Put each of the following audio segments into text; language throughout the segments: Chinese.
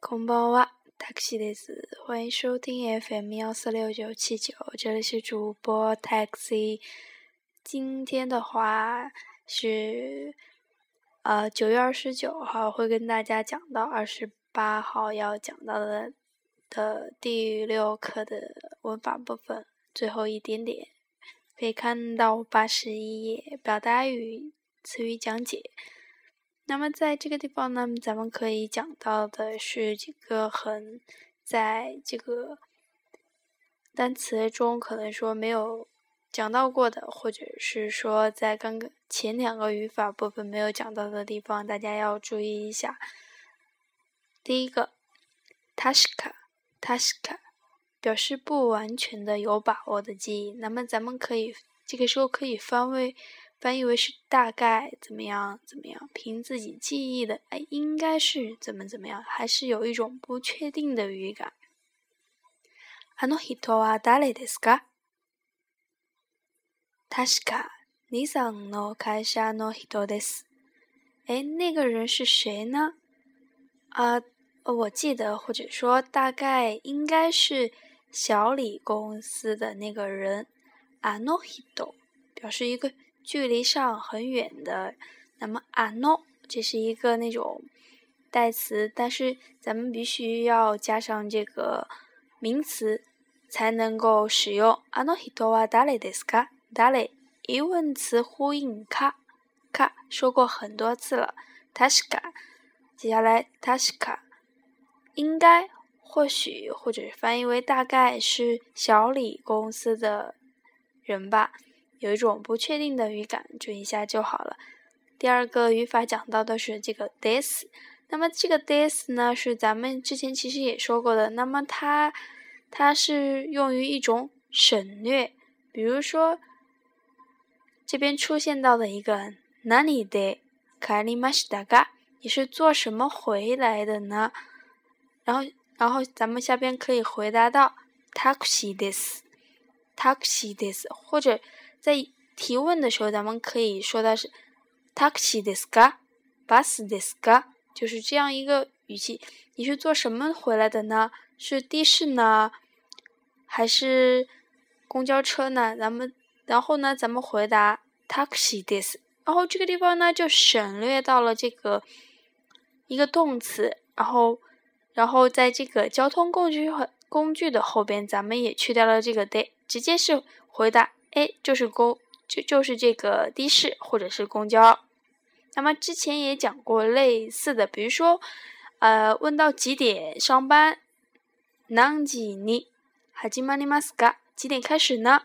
こんばんは、タクシーです。欢迎收听 FM 幺四六九七九，这里是主播 Taxi。今天的话是呃九月二十九号，会跟大家讲到二十八号要讲到的的第六课的文法部分，最后一点点可以看到八十一页表达语词语讲解。 那么在这个地方呢，咱们可以讲到的是几个很在这个单词中可能说没有讲到过的，或者是说在刚刚前两个语法部分没有讲到的地方，大家要注意一下。第一个，tashka，tashka，表示不完全的、有把握的记忆。那么咱们可以这个时候可以翻为。翻译为是大概怎么样怎么样，凭自己记忆的，哎，应该是怎么怎么样，还是有一种不确定的语感。あの人は誰ですか？確か二さんの会社の人です。哎，那个人是谁呢？啊，我记得或者说大概应该是小李公司的那个人。あの人表示一个。 距离上很远的，那么あの这是一个那种代词，但是咱们必须要加上这个名词才能够使用。あの人は誰ですか？誰疑问词呼应かか说过很多次了。確か接下来確か应该或许或者翻译为大概是小李公司的人吧。 有一种不确定的语感，注意一下就好了。第二个语法讲到的是这个 this，那么这个 this 呢是咱们之前其实也说过的，那么它它是用于一种省略，比如说这边出现到的一个哪里的卡里马西达嘎，你是做什么回来的呢？然后然后咱们下边可以回答到 taxi this，taxi this，或者。在提问的时候，咱们可以说的是 “taxi des ka, bus des ka”，就是这样一个语气。你是坐什么回来的呢？是的士呢，还是公交车呢？咱们然后呢，咱们回答 “taxi des”，然后这个地方呢就省略到了这个一个动词，然后然后在这个交通工具和工具的后边，咱们也去掉了这个 “de”，直接是回答。哎，就是公就就是这个的士或者是公交。那么之前也讲过类似的，比如说，呃，问到几点上班？何時に始まりますか？几点开始呢？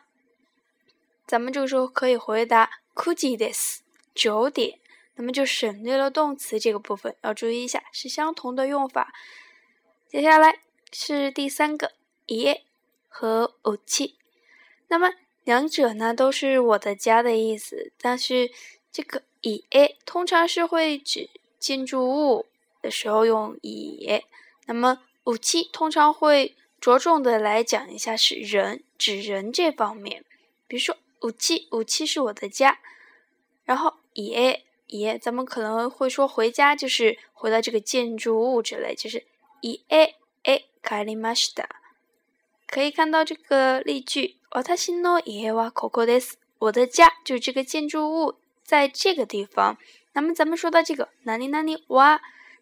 咱们这个时候可以回答9時です，九点。那么就省略了动词这个部分，要注意一下，是相同的用法。接下来是第三个，家和武器。那么 两者呢都是我的家的意思，但是这个以 a 通常是会指建筑物的时候用以，那么武器通常会着重的来讲一下是人，指人这方面。比如说武器，武器是我的家，然后以 a 以咱们可能会说回家就是回到这个建筑物之类，就是以 a a 帰りました。 可以看到这个例句。私の家はここです。我的家就是这个建筑物，在这个地方。那么咱们说到这个哪里哪里哇，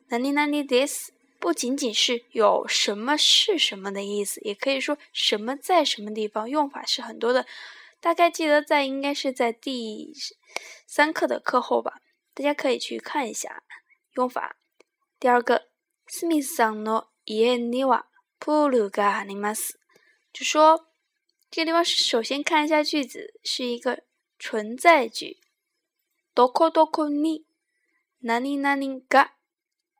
哪里哪里 this，不仅仅是有什么是什么的意思，也可以说什么在什么地方，用法是很多的。大概记得在应该是在第三课的课后吧，大家可以去看一下用法。第二个，スミスさんの家にはプールがあります， 就说。这个地方首先看一下句子，是一个存在句。どこどこに何々が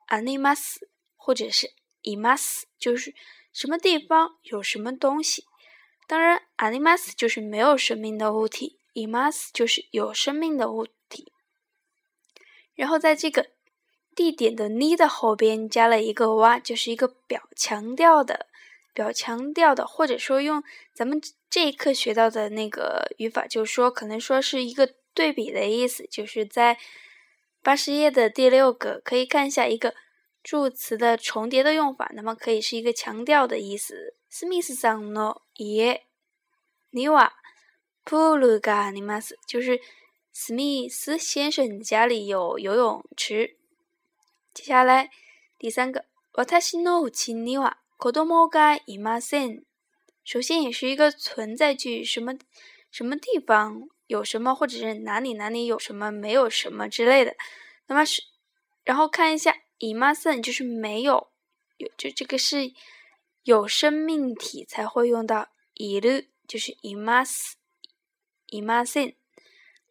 あります，或者是います，就是什么地方有什么东西。当然，あります就是没有生命的物体，います就是有生命的物体。然后在这个地点的に的后边加了一个哇，就是一个表强调的。 表强调的，或者说用咱们这一课学到的那个语法，就是说可能说是一个对比的意思，就是在八十页的第六个，可以看一下一个 助词的重叠的用法，那么可以是一个强调的意思。史密斯さんの家にはプールがあります。就是史密斯先生家里有游泳池。接下来第三个，私の家には 子供がいません。首先也是一个存在句，什么什么地方有什么，或者是哪里哪里有什么，没有什么之类的。那么是，然后看一下いません就是没有，有就这个是有生命体才会用到いる，就是います。いません。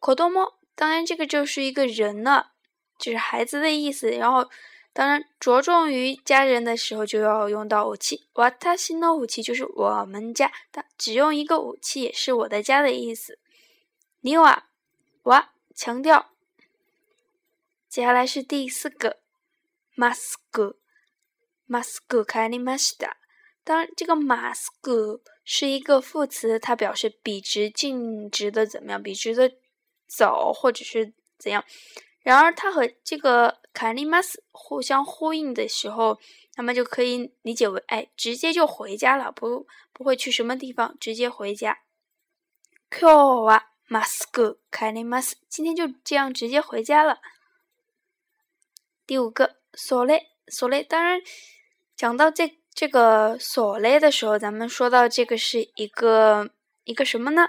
子供当然这个就是一个人了，就是孩子的意思。然后。 当然，着重于家人的时候，就要用到武器。瓦塔西诺武器就是我们家，的，只用一个武器也是我的家的意思。尼瓦瓦强调。接下来是第四个马斯克，马斯克开尼马西达。当然，这个马斯克是一个副词，它表示笔直、径直的怎么样，笔直的走或者是怎样。然而，它和这个卡尼马斯互相呼应的时候，那么就可以理解为，哎，直接就回家了，不不会去什么地方，直接回家。今日はマスク帰ります。今天就这样直接回家了。第五个，それそれ。当然，讲到这这个それ的时候，咱们说到这个是一个一个什么呢？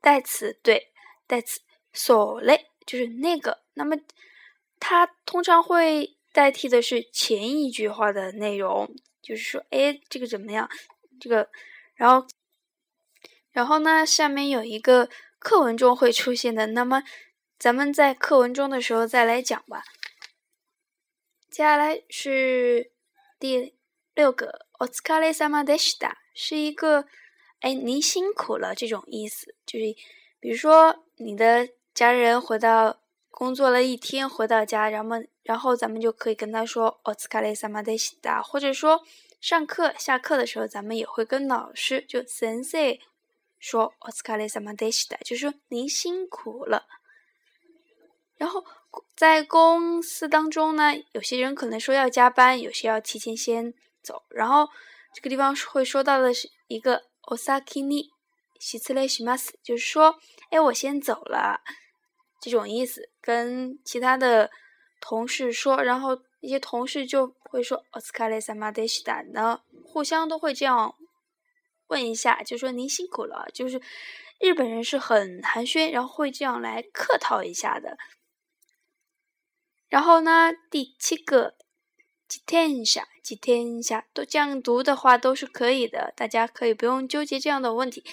代词，对，代词それ 就是那个。那么，它通常会代替的是前一句话的内容，就是说，哎，这个怎么样？这个，然后，然后呢，下面有一个课文中会出现的，那么咱们在课文中的时候再来讲吧。接下来是第六个，お疲れ様でした，是一个，哎，您辛苦了这种意思，就是比如说你的 家人回到。工作了一天回到家，然后然后咱们就可以跟他说“お疲れ様でした”，或者说上课下课的时候，咱们也会跟老师就先生说“お疲れ様でした”，就是说您辛苦了。然后在公司当中呢，有些人可能说要加班，有些要提前先走。然后这个地方会说到的是一个“お先に失礼します”，就是说，哎，我先走了。 这种意思，跟其他的同事说，然后一些同事就会说“お疲れ様でした”呢，互相都会这样问一下，就说“您辛苦了”。就是日本人是很寒暄，然后会这样来客套一下的。然后呢，第七个“几天下”，几天下都这样读的话都是可以的，大家可以不用纠结这样的问题。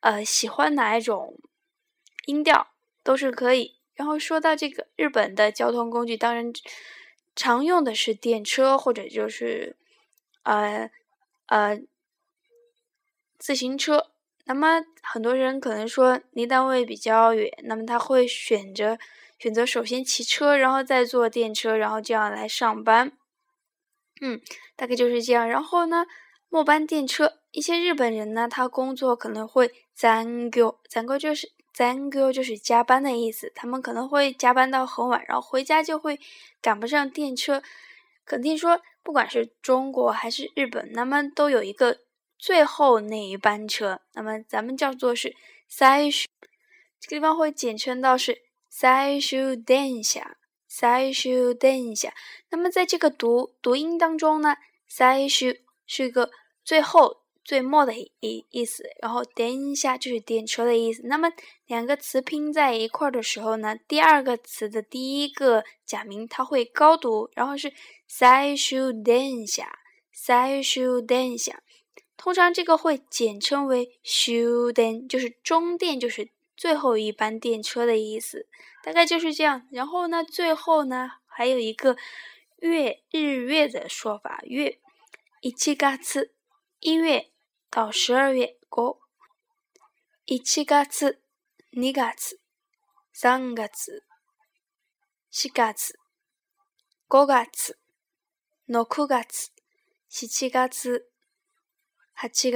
呃，喜欢哪一种音调？ 都是可以。然后说到这个日本的交通工具，当然常用的是电车或者就是呃呃自行车。那么很多人可能说离单位比较远，那么他会选择选择首先骑车，然后再坐电车，然后这样来上班。嗯，大概就是这样。然后呢，末班电车，一些日本人呢，他工作可能会残狗，残狗就是。残業就是加班的意思，他们可能会加班到很晚，然后回家就会赶不上电车。肯定说，不管是中国还是日本，那么都有一个最后那一班车，那么咱们叫做是最終，这个地方会简称到是最終電車，最終電車。那么在这个读读音当中呢，最終是一个最后。最末的意意思，然后点一下就是电车的意思。那么两个词拼在一块儿的时候呢，第二个词的第一个假名它会高读，然后是最終電車，最終電車。通常这个会简称为終電，就是终电，就是最后一班电车的意思。大概就是这样。然后呢，最后呢还有一个月日月的说法，月一嘎次一月。到十二月过，一月、二月、三月、四月、五月、六月、七月、八月、九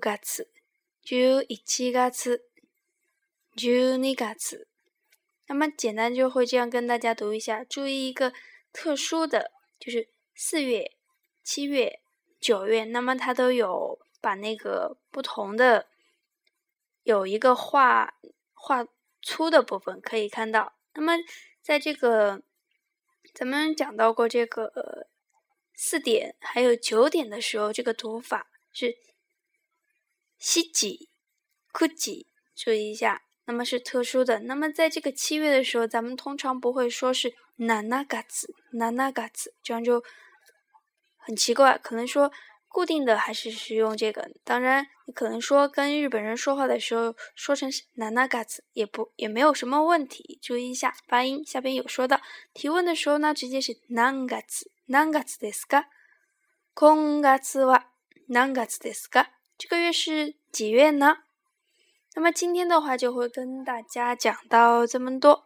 月、十月、十一月、十二月、那么简单就会这样跟大家读一下，注意一个特殊的，就是四月、七月、九月，那么它都有把那个不同的有一个画画粗的部分可以看到。那么在这个咱们讲到过这个四点还有九点的时候，这个读法是西几、库几，注意一下。那么是特殊的。那么在这个七月的时候，咱们通常不会说是“ナナガツ”、“ナナガツ”，这样就 很奇怪。可能说固定的还是使用这个。当然，你可能说跟日本人说话的时候说成“ナナガツ”也不也没有什么问题。注意一下发音。下边有说到提问的时候呢，直接是“ナガツ”、“ナガツですか？”“今月はナガツですか？”这个月是几月呢？那么今天的话就会跟大家讲到这么多。